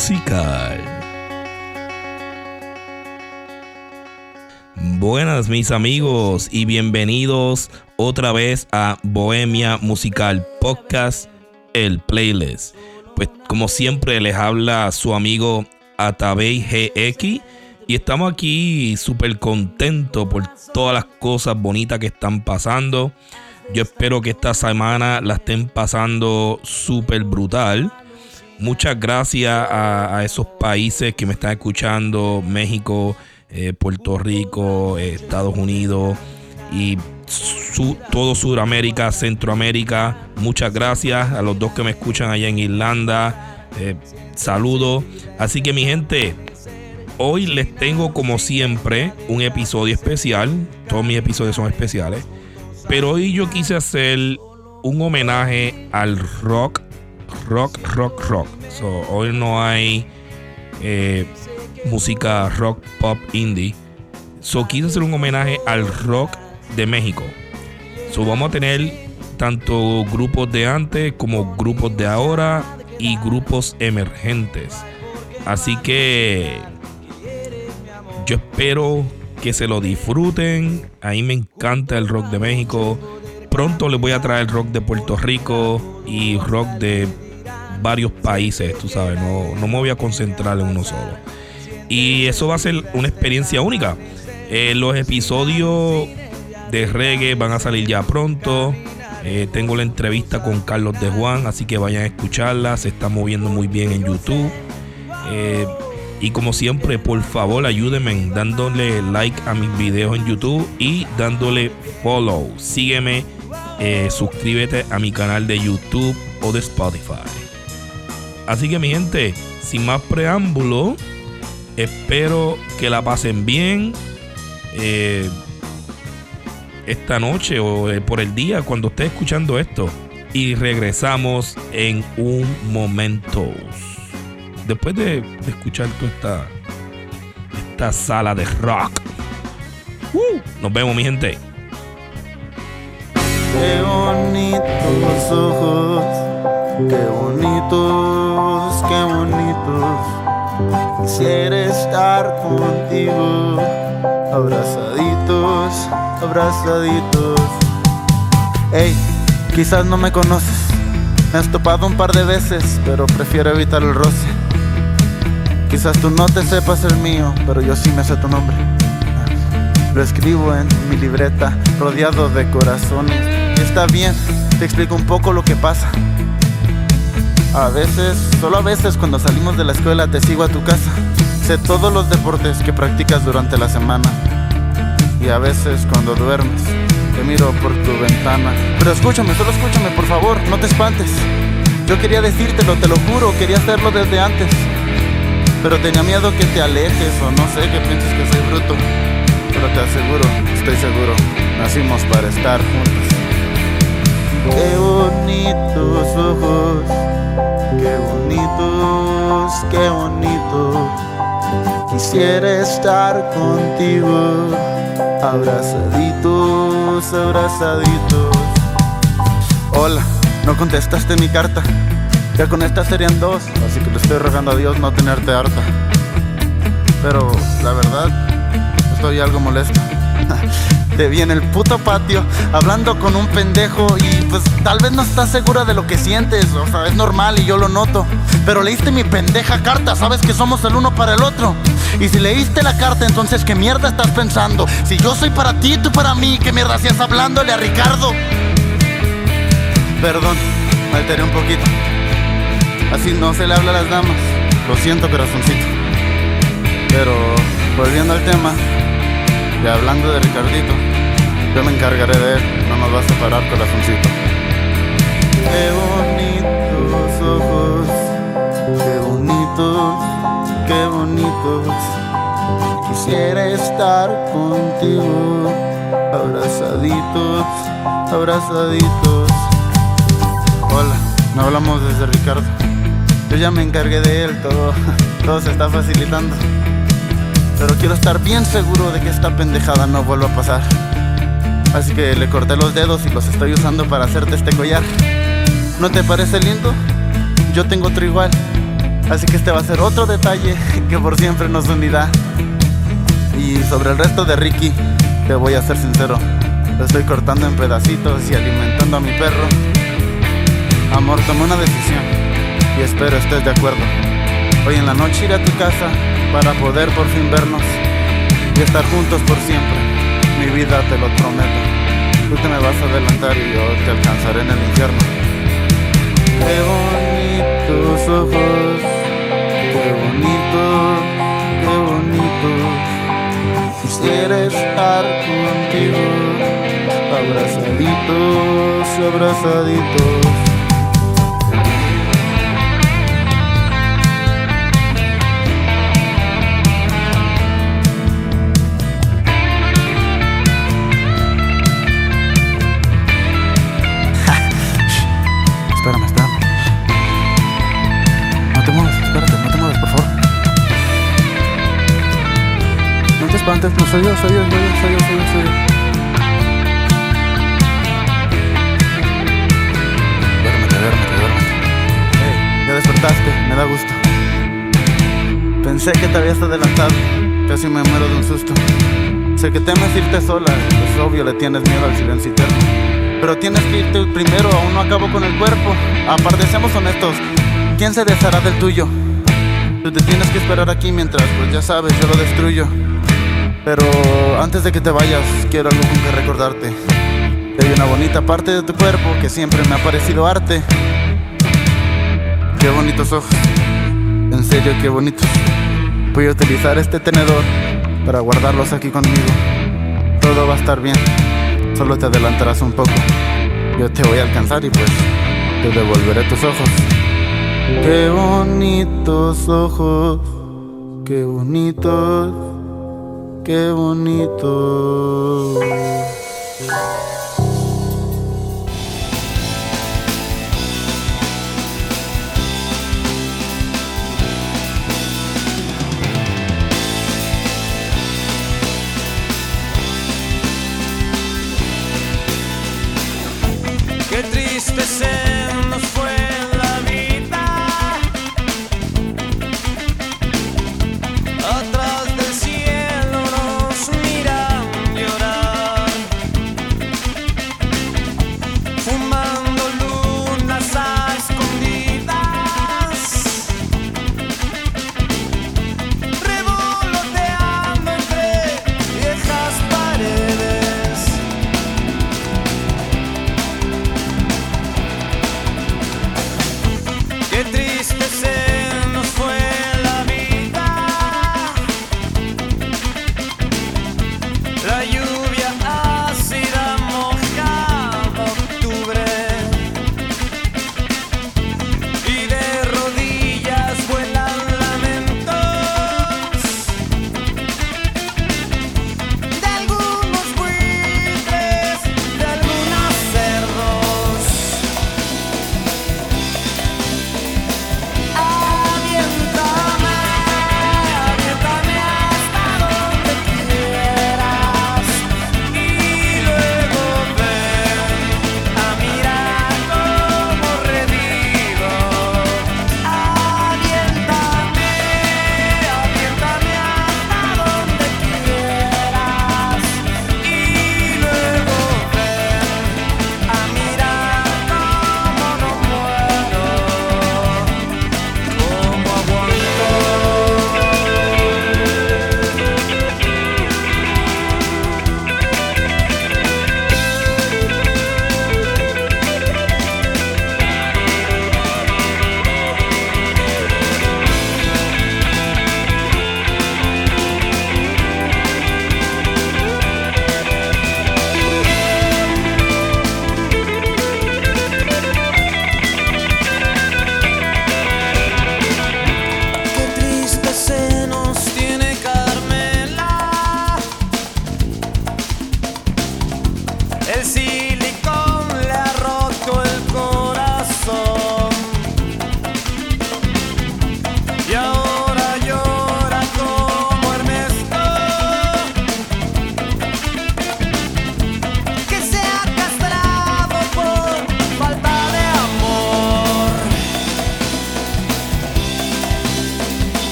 Musical. Buenas mis amigos y bienvenidos otra vez a Bohemia Musical Podcast, el playlist. Pues como siempre les habla su amigo Atabey GX y estamos aquí súper contentos por todas las cosas bonitas que están pasando. Yo espero que esta semana la estén pasando súper brutal. Muchas gracias a, esos países que me están escuchando, México, eh, Puerto Rico, eh, Estados Unidos y todo Sudamérica, Centroamérica. Muchas gracias a los dos que me escuchan allá en Irlanda. Eh, saludos. Así que mi gente, hoy les tengo como siempre un episodio especial. Todos mis episodios son especiales. Pero hoy yo quise hacer un homenaje al rock, rock, rock, rock. hoy no hay eh, música rock, pop, indie. So quise hacer un homenaje al rock de México. So vamos a tener tanto grupos de antes como grupos de ahora y grupos emergentes. Así que yo espero que se lo disfruten. A mí me encanta el rock de México. Pronto les voy a traer rock de Puerto Rico y rock de varios países, tú sabes, no, no me voy a concentrar en uno solo. Y eso va a ser una experiencia única. Eh, los episodios de reggae van a salir ya pronto. Eh, tengo la entrevista con Carlos de Juan, así que vayan a escucharla. Se está moviendo muy bien en YouTube. Eh, y como siempre, por favor, ayúdenme dándole like a mis videos en YouTube y dándole follow. Sígueme, eh, suscríbete a mi canal de YouTube o de Spotify. Así que mi gente, sin más preámbulo, espero que la pasen bien eh, esta noche o eh, por el día cuando esté escuchando esto. Y regresamos en un momento después de, escuchar toda esta, sala de rock, uh, nos vemos, mi gente. Qué bonitos ojos, qué bonitos, qué bonitos. Quisiera estar contigo, abrazaditos, abrazaditos. Hey, quizás no me conoces, me has topado un par de veces, pero prefiero evitar el roce. Quizás tú no te sepas el mío, pero yo sí me sé tu nombre. Lo escribo en mi libreta, rodeado de corazones. Está bien, te explico un poco lo que pasa. A veces, solo a veces cuando salimos de la escuela te sigo a tu casa. Sé todos los deportes que practicas durante la semana. Y a veces cuando duermes, te miro por tu ventana. Pero escúchame, solo escúchame, por favor, no te espantes. Yo quería decírtelo, te lo juro, quería hacerlo desde antes. Pero tenía miedo que te alejes o no sé, que pienses que soy bruto. Pero te aseguro, estoy seguro, nacimos para estar juntos. Qué bonitos ojos, qué bonitos, qué bonitos. Quisiera estar contigo, abrazaditos, abrazaditos. Hola, no contestaste mi carta. Ya con esta serían dos, así que le estoy rogando a Dios no tenerte harta. Pero la verdad, estoy algo molesto. Te vi en el puto patio hablando con un pendejo y pues tal vez no estás segura de lo que sientes, o sea, es normal y yo lo noto. Pero leíste mi pendeja carta, sabes que somos el uno para el otro. Y si leíste la carta, entonces ¿qué mierda estás pensando? Si yo soy para ti, tú para mí, ¿qué mierda hacías hablándole a Ricardo? Perdón, alteré un poquito. Así no se le habla a las damas. Lo siento, corazoncito. Pero volviendo al tema, y hablando de Ricardito, yo me encargaré de él. No nos va a separar, corazoncito. Qué bonitos ojos, qué bonitos, qué bonitos. Quisiera estar contigo, abrazaditos, abrazaditos. Hola, no hablamos desde Ricardo. Yo ya me encargué de él, todo, todo se está facilitando. Pero quiero estar bien seguro de que esta pendejada no vuelva a pasar. Así que le corté los dedos y los estoy usando para hacerte este collar. ¿No te parece lindo? Yo tengo otro igual. Así que este va a ser otro detalle que por siempre nos unirá. Y sobre el resto de Ricky, te voy a ser sincero. Lo estoy cortando en pedacitos y alimentando a mi perro. Amor, tomé una decisión y espero estés de acuerdo. Hoy en la noche iré a tu casa para poder por fin vernos y estar juntos por siempre. Mi vida te lo prometo. Tú te me vas a adelantar y yo te alcanzaré en el infierno. Qué bonitos ojos, qué bonito, qué bonito. Quisiera estar contigo, abrazaditos, abrazaditos. Soy yo, soy yo, soy yo, soy yo, soy yo, soy yo. Duérmete, duérmete, duérmete. Hey, ya despertaste, me da gusto. Pensé que te habías adelantado, casi me muero de un susto. Sé que temes irte sola, es obvio, le tienes miedo al silencio eterno. Pero tienes que irte primero, aún no acabo con el cuerpo. Aparte, seamos honestos, ¿quién se deshará del tuyo? Tú te tienes que esperar aquí mientras, pues ya sabes, yo lo destruyo. Pero antes de que te vayas, quiero algo con que recordarte. Que hay una bonita parte de tu cuerpo que siempre me ha parecido arte. Qué bonitos ojos, en serio, qué bonitos. Voy a utilizar este tenedor para guardarlos aquí conmigo. Todo va a estar bien. Solo te adelantarás un poco. Yo te voy a alcanzar y pues te devolveré tus ojos. Qué bonitos ojos, qué bonitos, qué bonitos. Qué triste se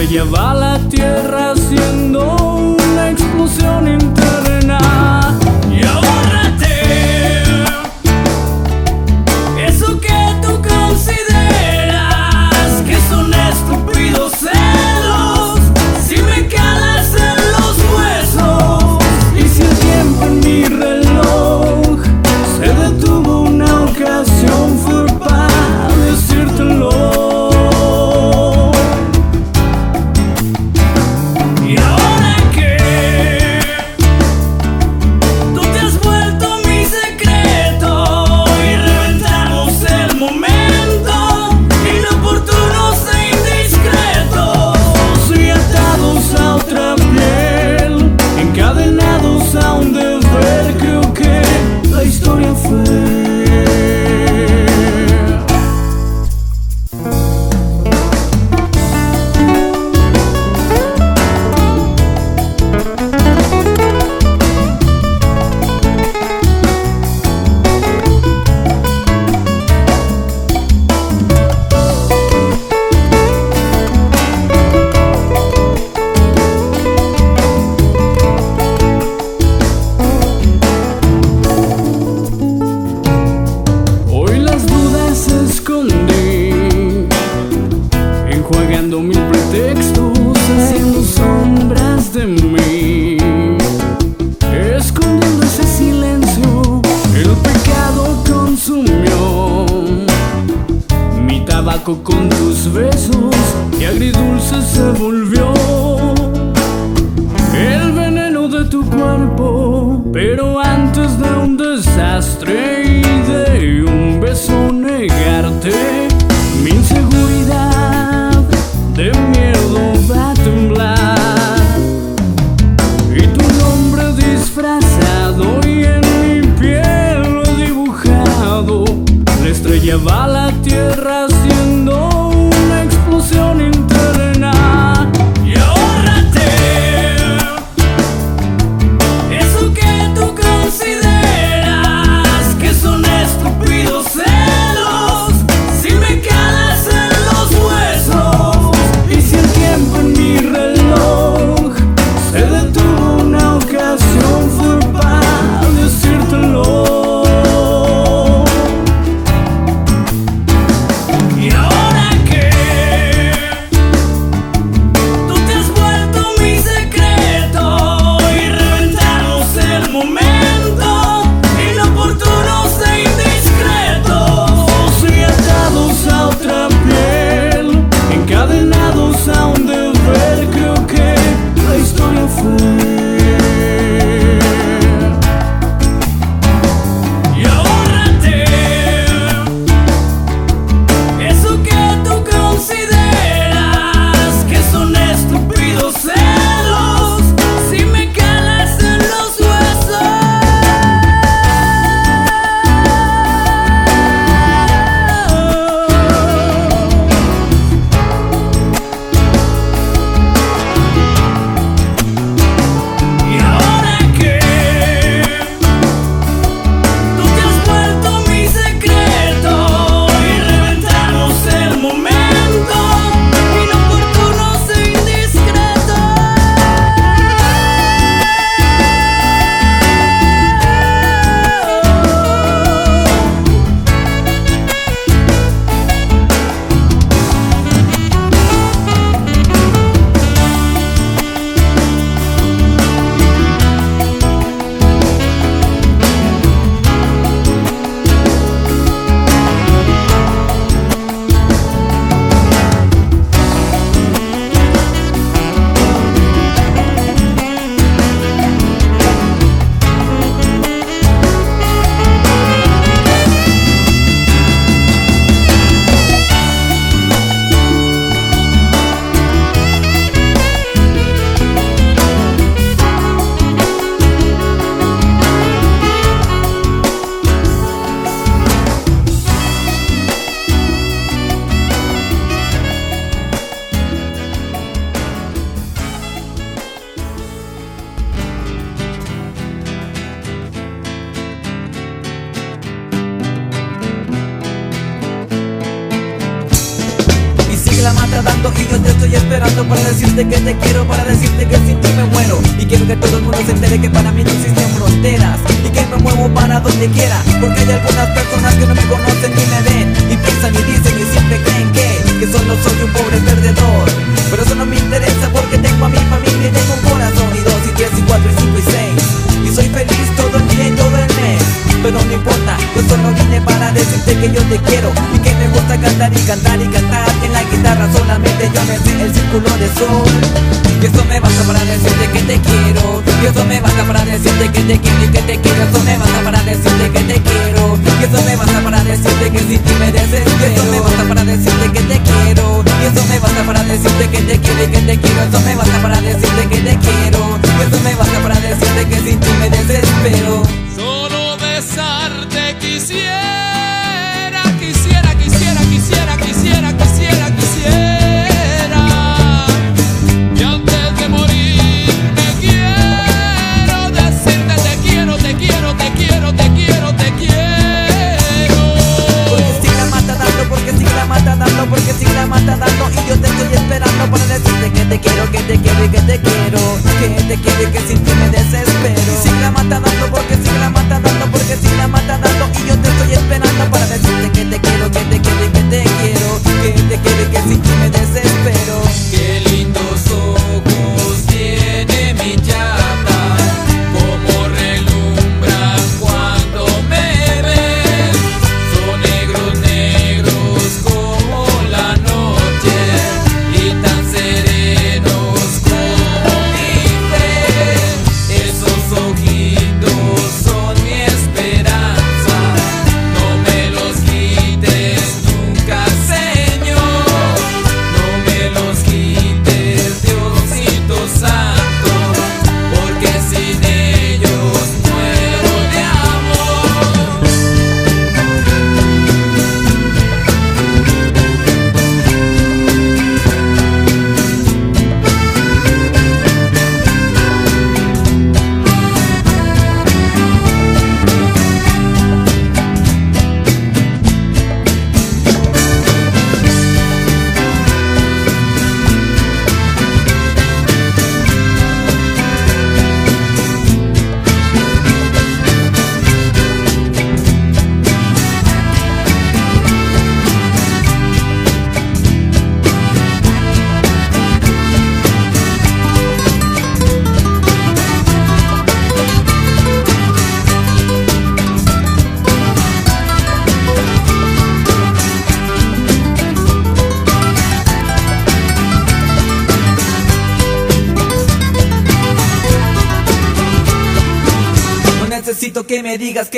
estrellaba la tierra haciendo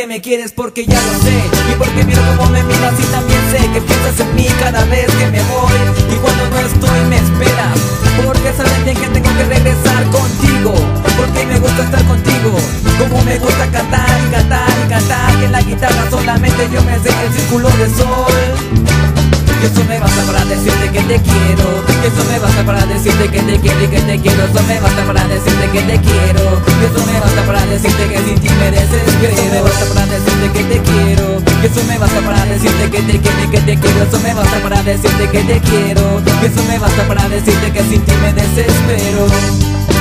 que me quieres porque ya lo sé. Y porque miro cómo me miras y también sé que piensas en mí cada vez que me voy. Y cuando no estoy me esperas Porque sabes bien que tengo que regresar contigo. Porque me gusta estar contigo Como me gusta cantar y cantar y cantar. Que en la guitarra solamente yo me sé el círculo de sol. Y eso me vas a decirte que te quiero Y eso me basta para decirte que te quiero que te quiero Eso me basta para decirte que te quiero Y eso me basta para decirte que sin ti me desespero Eso me basta para decirte que te quiero Y eso me basta para decirte que te quiero y que te quiero Eso me basta para decirte que te quiero Y eso me basta para decirte que sin ti me desespero.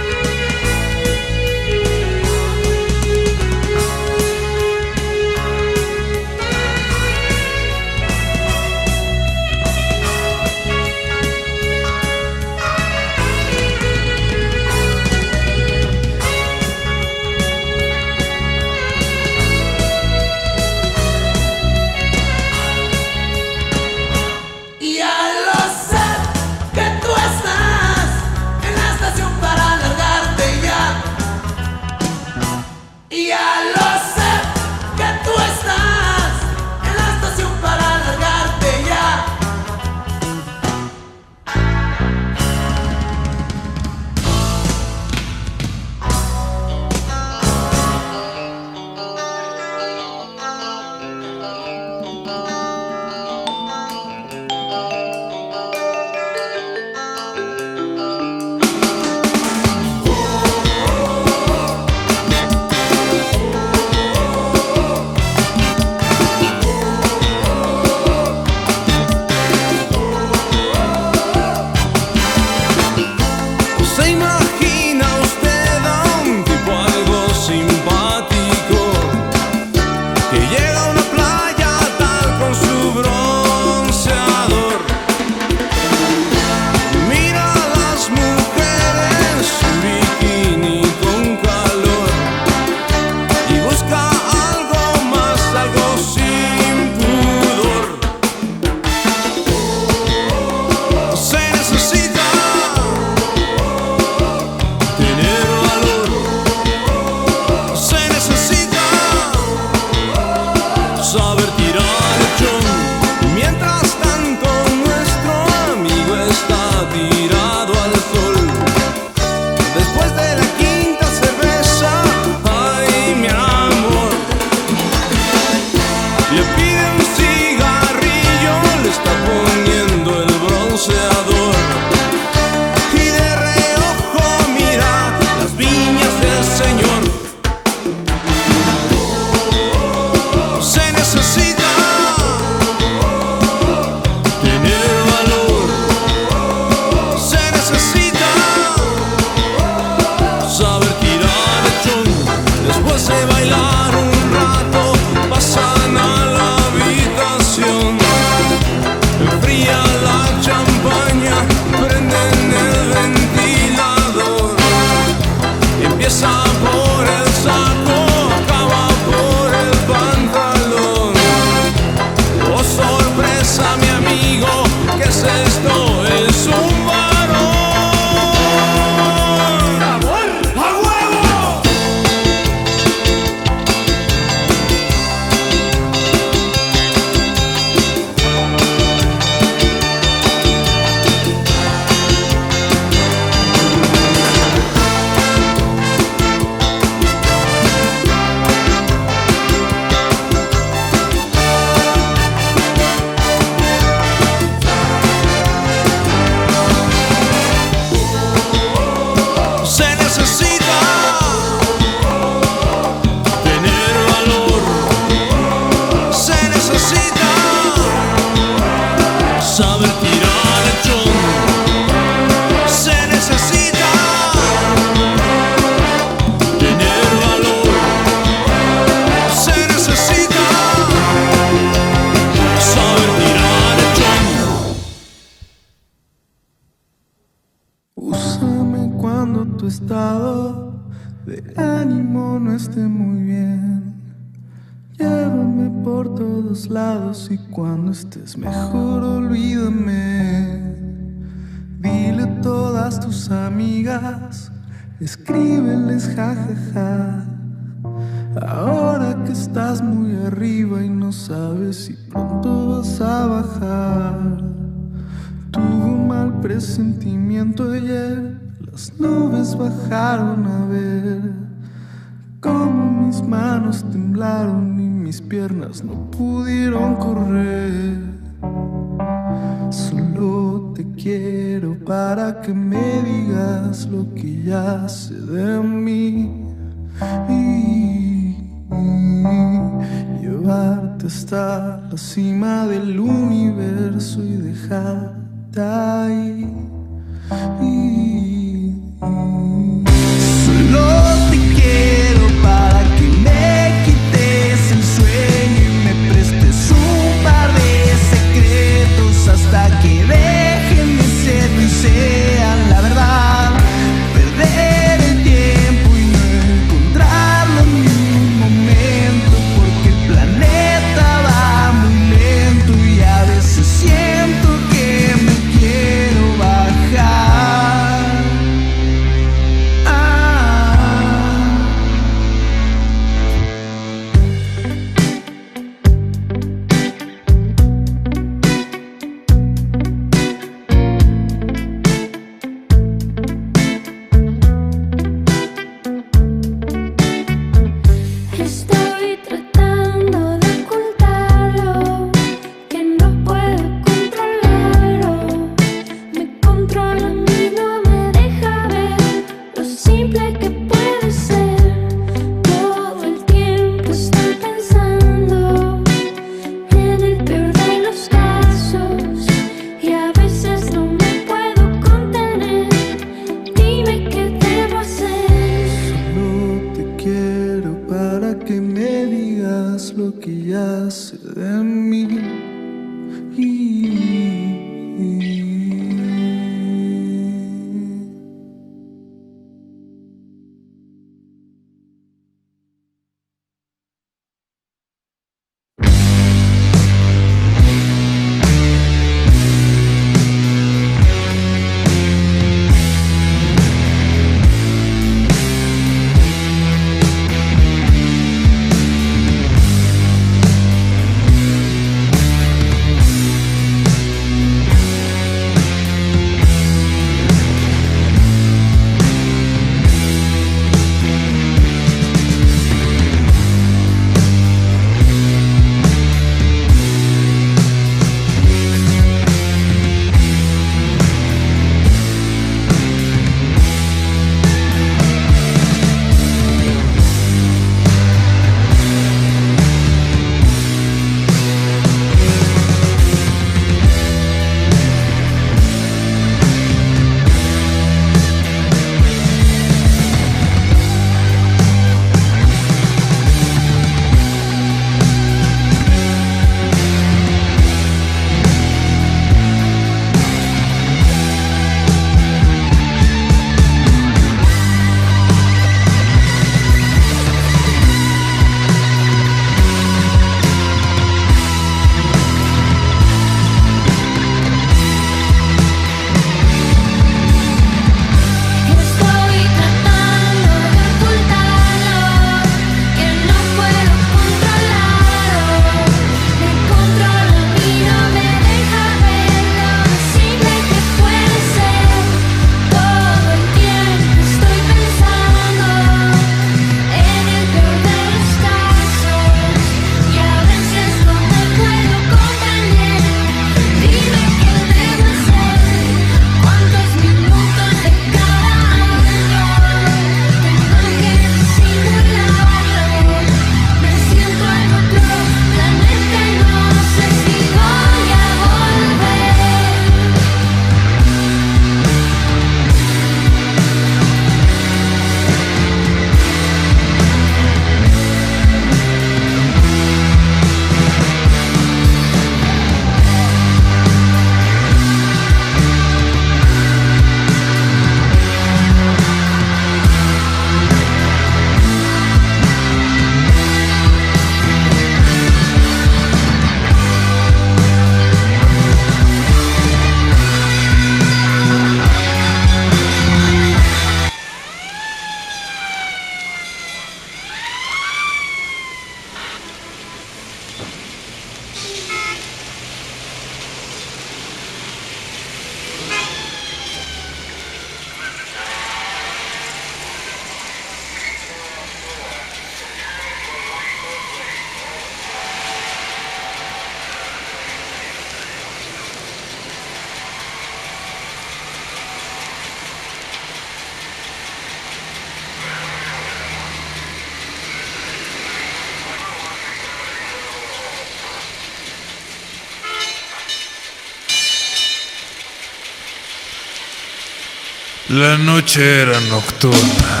La noche era nocturna.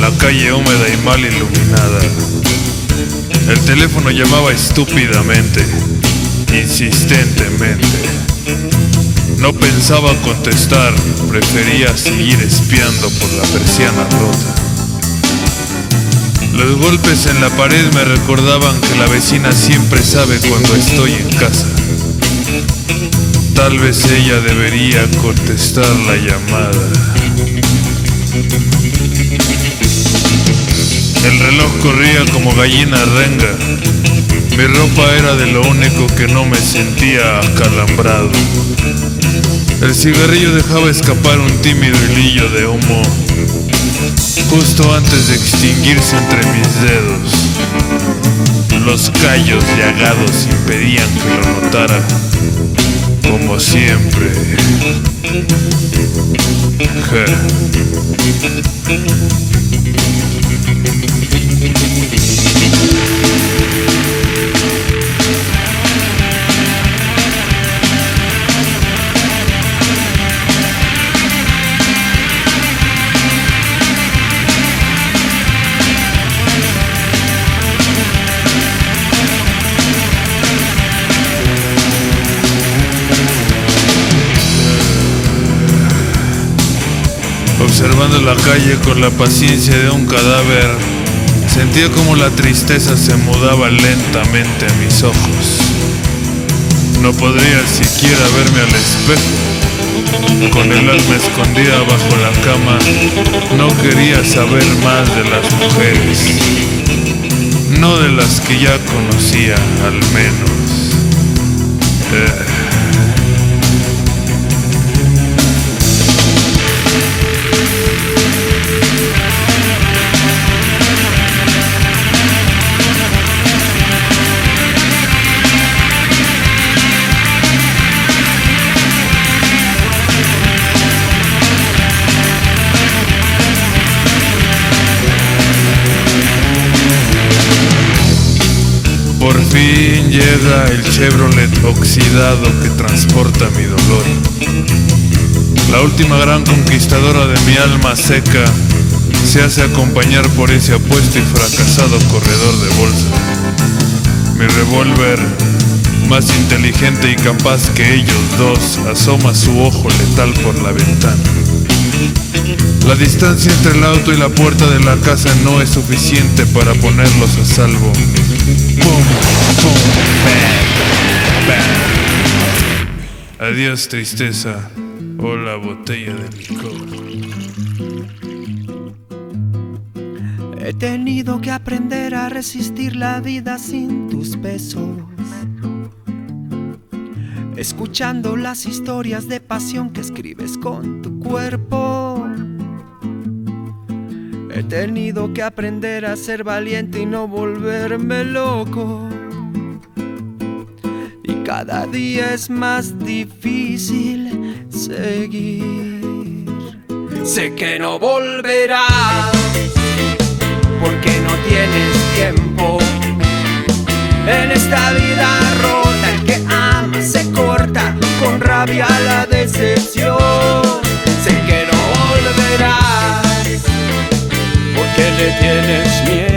La calle húmeda y mal iluminada. El teléfono llamaba estúpidamente, insistentemente. No pensaba contestar, prefería seguir espiando por la persiana rota. Los golpes en la pared me recordaban que la vecina siempre sabe cuando estoy en casa. Tal vez ella debería contestar la llamada. El reloj corría como gallina renga. Mi ropa era de lo único que no me sentía acalambrado. El cigarrillo dejaba escapar un tímido hilillo de humo justo antes de extinguirse entre mis dedos. Los callos llagados impedían que lo notara, siempre. La calle con la paciencia de un cadáver, sentía como la tristeza se mudaba lentamente a mis ojos. No podría siquiera verme al espejo. Con el alma escondida bajo la cama, no quería saber más de las mujeres. No de las que ya conocía, al menos. Eh. Por fin llega el Chevrolet oxidado que transporta mi dolor. La última gran conquistadora de mi alma seca se hace acompañar por ese apuesto y fracasado corredor de bolsa. Mi revólver, más inteligente y capaz que ellos dos, asoma su ojo letal por la ventana. La distancia entre el auto y la puerta de la casa no es suficiente para ponerlos a salvo. Adiós tristeza. Hola botella de licor. He tenido que aprender a resistir la vida sin tus besos. Escuchando las historias de pasión que escribes con tu cuerpo. He tenido que aprender a ser valiente y no volverme loco. Y cada día es más difícil seguir. Sé que no volverás porque no tienes tiempo. En esta vida rota el que ama se corta con rabia la decepción. Tienes miedo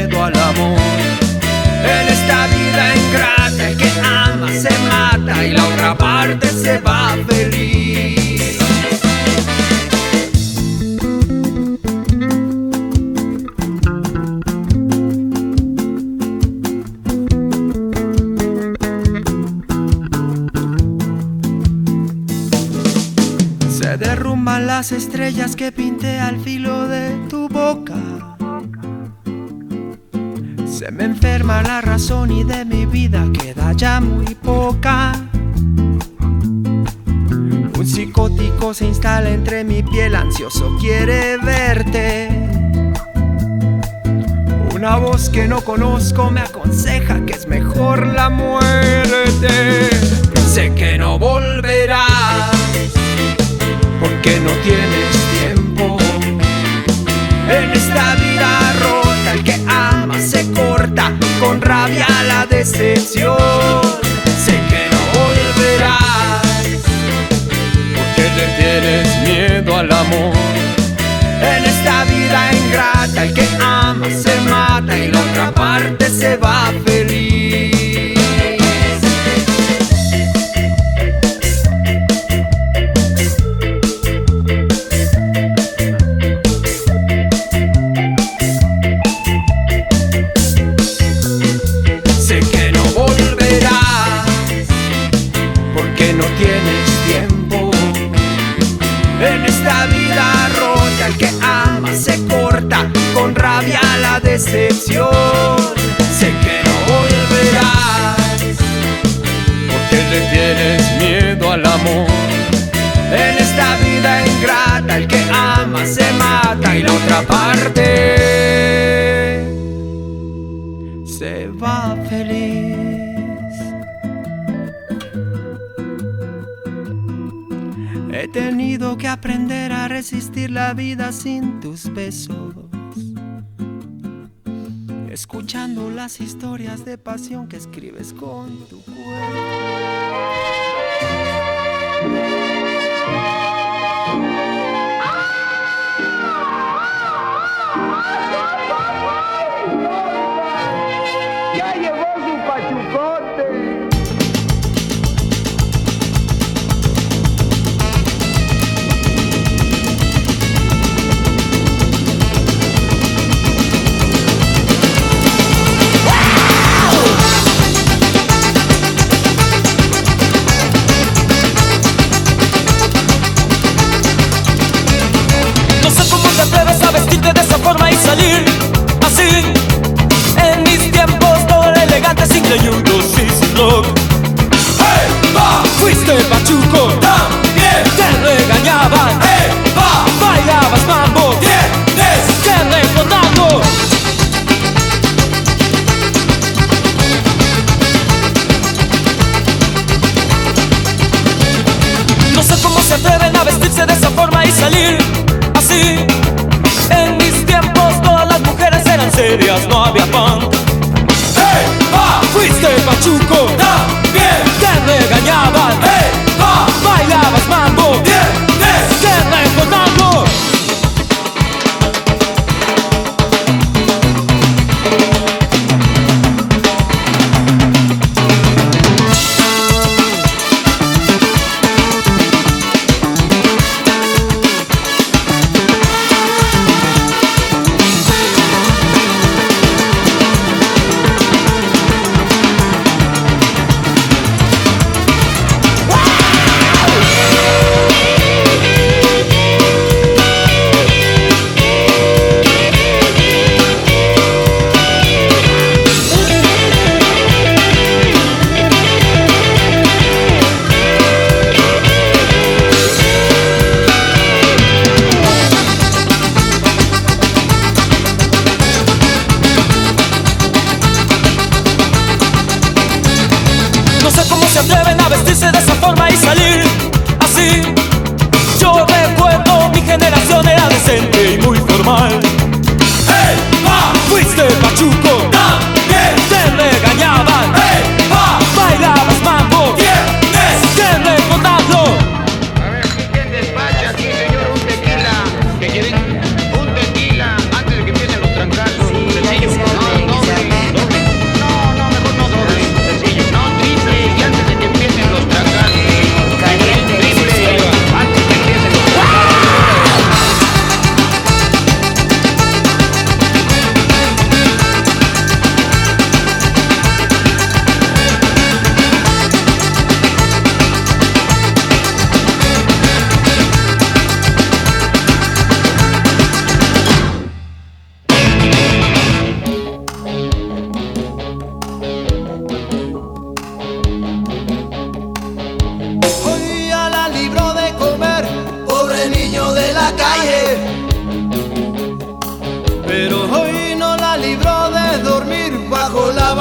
no que escribes con tu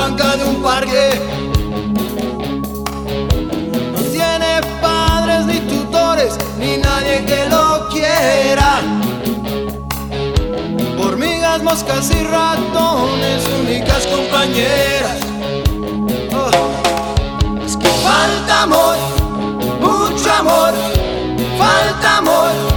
banca de un parque. No tiene padres ni tutores, ni nadie que lo quiera. Hormigas, moscas y ratones, únicas compañeras. Oh. Falta amor, mucho amor, falta amor.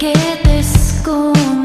que te escondes.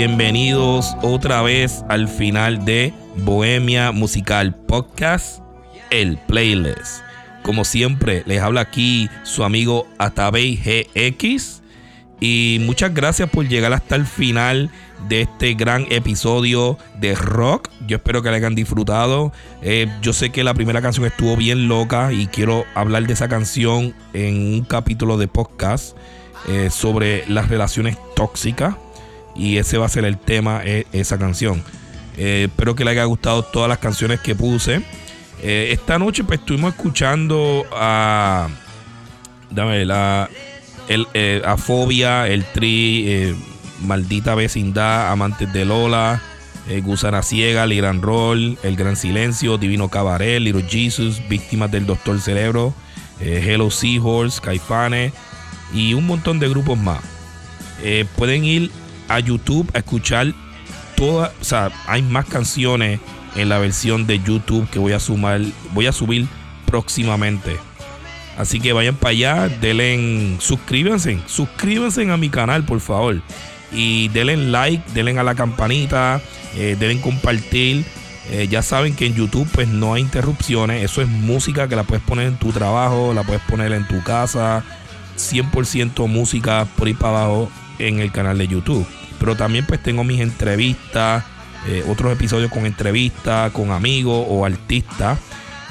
Bienvenidos otra vez al final de Bohemia Musical Podcast, el playlist. Como siempre, les habla aquí su amigo Atabey GX. Y muchas gracias por llegar hasta el final de este gran episodio de rock. Yo espero que le hayan disfrutado. Eh, yo sé que la primera canción estuvo bien loca y quiero hablar de esa canción en un capítulo de podcast eh, sobre las relaciones tóxicas. Y ese va a ser el tema de esa canción. Eh, espero que le haya gustado todas las canciones que puse. Eh, esta noche pues estuvimos escuchando a... Dame la... El, eh, a Fobia, el Tri, eh, Maldita Vecindad, Amantes de Lola, eh, Gusana Ciega, El Gran Roll, El Gran Silencio, Divino Cabaret, Little Jesus, Víctimas del Doctor Cerebro, eh, Hello Seahorse, Caifanes y un montón de grupos más. Eh, pueden ir a YouTube a escuchar todas, o sea, hay más canciones en la versión de YouTube que voy a sumar, voy a subir próximamente. Así que vayan para allá, denle, suscríbanse, suscríbanse a mi canal, por favor. Y denle like, denle a la campanita, eh, denle compartir. Eh, ya saben que en YouTube pues no hay interrupciones. Eso es música que la puedes poner en tu trabajo, la puedes poner en tu casa. 100% música por ir para abajo en el canal de YouTube. Pero también pues tengo mis entrevistas, eh, otros episodios con entrevistas, con amigos o artistas.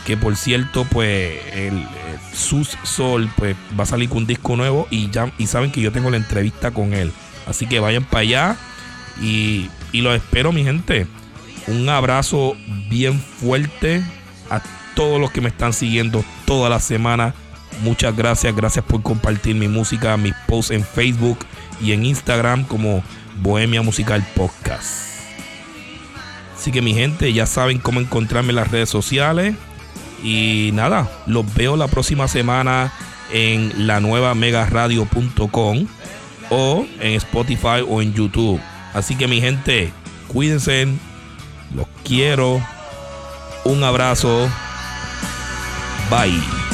Que por cierto, pues el, Sus Sol pues, va a salir con un disco nuevo y, ya, y saben que yo tengo la entrevista con él. Así que vayan para allá y, y los espero, mi gente. Un abrazo bien fuerte a todos los que me están siguiendo toda la semana. Muchas gracias, gracias por compartir mi música, mis posts en Facebook y en Instagram como Bohemia Musical Podcast. Así que mi gente, ya saben cómo encontrarme en las redes sociales. Y nada, los veo la próxima semana en la nueva megaradio.com o en Spotify o en YouTube. Así que mi gente, cuídense, los quiero. Un abrazo. Bye.